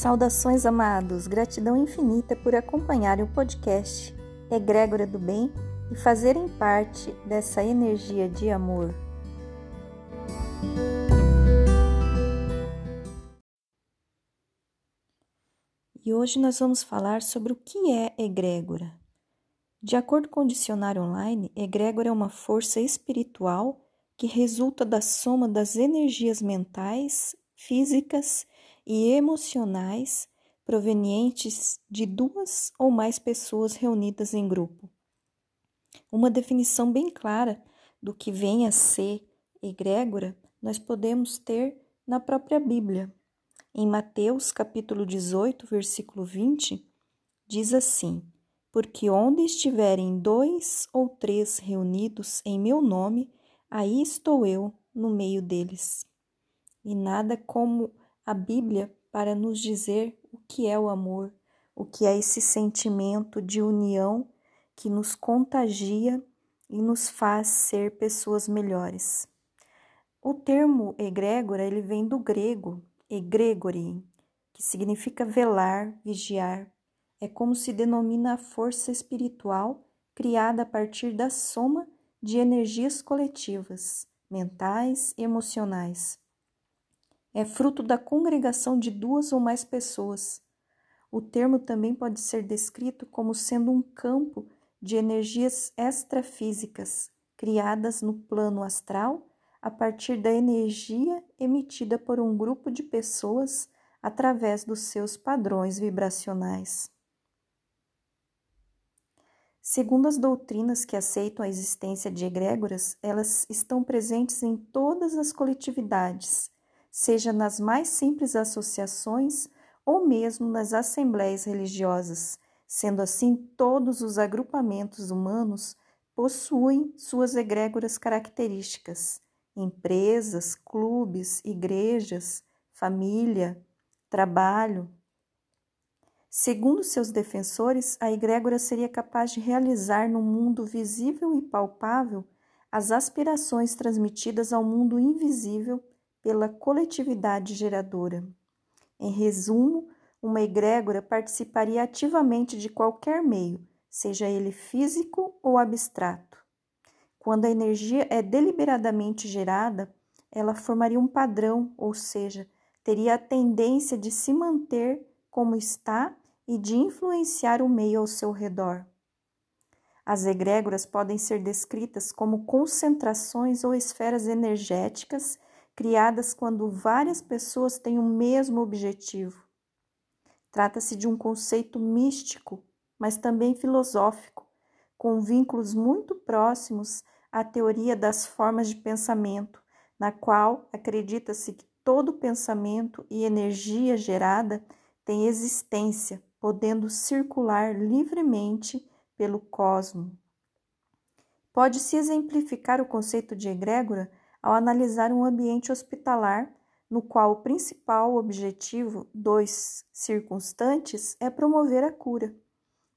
Saudações, amados! Gratidão infinita por acompanharem o podcast Egrégora do Bem e fazerem parte dessa energia de amor. E hoje nós vamos falar sobre o que é egrégora. De acordo com o dicionário online, egrégora é uma força espiritual que resulta da soma das energias mentais, físicas e emocionais provenientes de duas ou mais pessoas reunidas em grupo. Uma definição bem clara do que vem a ser egrégora nós podemos ter na própria Bíblia. Em Mateus capítulo 18, versículo 20, diz assim: Porque onde estiverem dois ou três reunidos em meu nome, aí estou eu no meio deles. E nada como a Bíblia para nos dizer o que é o amor, o que é esse sentimento de união que nos contagia e nos faz ser pessoas melhores. O termo egrégora ele vem do grego egregore, que significa velar, vigiar. É como se denomina a força espiritual criada a partir da soma de energias coletivas, mentais e emocionais é fruto da congregação de duas ou mais pessoas. O termo também pode ser descrito como sendo um campo de energias extrafísicas criadas no plano astral a partir da energia emitida por um grupo de pessoas através dos seus padrões vibracionais. Segundo as doutrinas que aceitam a existência de egrégoras, elas estão presentes em todas as coletividades seja nas mais simples associações ou mesmo nas assembleias religiosas. Sendo assim, todos os agrupamentos humanos possuem suas egrégoras características: empresas, clubes, igrejas, família, trabalho. Segundo seus defensores, a egrégora seria capaz de realizar no mundo visível e palpável as aspirações transmitidas ao mundo invisível pela coletividade geradora. Em resumo, uma egrégora participaria ativamente de qualquer meio, seja ele físico ou abstrato. Quando a energia é deliberadamente gerada, ela formaria um padrão, ou seja, teria a tendência de se manter como está e de influenciar o meio ao seu redor. As egrégoras podem ser descritas como concentrações ou esferas energéticas criadas quando várias pessoas têm o mesmo objetivo. Trata-se de um conceito místico, mas também filosófico, com vínculos muito próximos à teoria das formas de pensamento, na qual acredita-se que todo pensamento e energia gerada tem existência, podendo circular livremente pelo cosmo. Pode-se exemplificar o conceito de egrégora ao analisar um ambiente hospitalar no qual o principal objetivo dos circunstantes é promover a cura.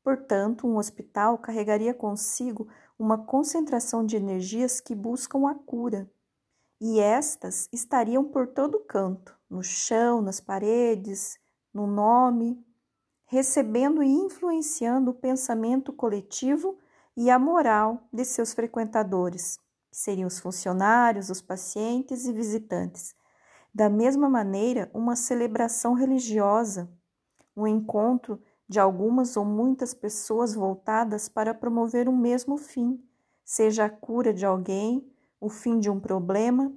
Portanto, um hospital carregaria consigo uma concentração de energias que buscam a cura, e estas estariam por todo canto, no chão, nas paredes, no nome, recebendo e influenciando o pensamento coletivo e a moral de seus frequentadores que seriam os funcionários, os pacientes e visitantes. Da mesma maneira, uma celebração religiosa, um encontro de algumas ou muitas pessoas voltadas para promover um mesmo fim, seja a cura de alguém, o fim de um problema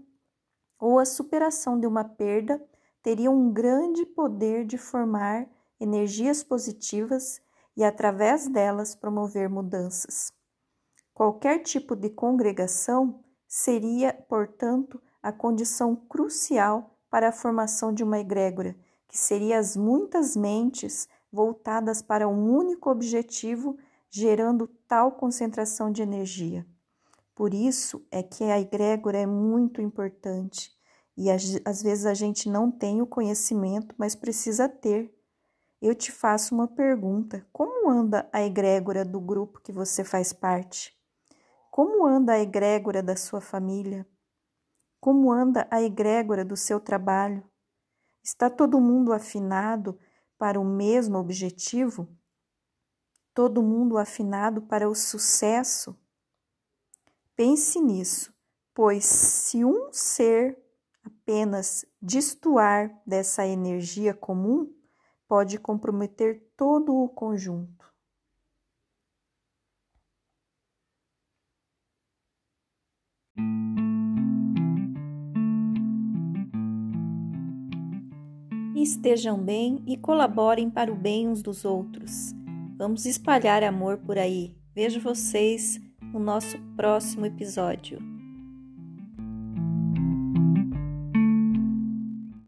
ou a superação de uma perda, teriam um grande poder de formar energias positivas e, através delas, promover mudanças. Qualquer tipo de congregação seria, portanto, a condição crucial para a formação de uma egrégora, que seria as muitas mentes voltadas para um único objetivo, gerando tal concentração de energia. Por isso é que a egrégora é muito importante e às vezes a gente não tem o conhecimento, mas precisa ter. Eu te faço uma pergunta: como anda a egrégora do grupo que você faz parte? Como anda a egrégora da sua família? Como anda a egrégora do seu trabalho? Está todo mundo afinado para o mesmo objetivo, todo mundo afinado para o sucesso. Pense nisso, pois se um ser apenas destoar dessa energia comum, pode comprometer todo o conjunto. Estejam bem e colaborem para o bem uns dos outros. Vamos espalhar amor por aí. Vejo vocês no nosso próximo episódio.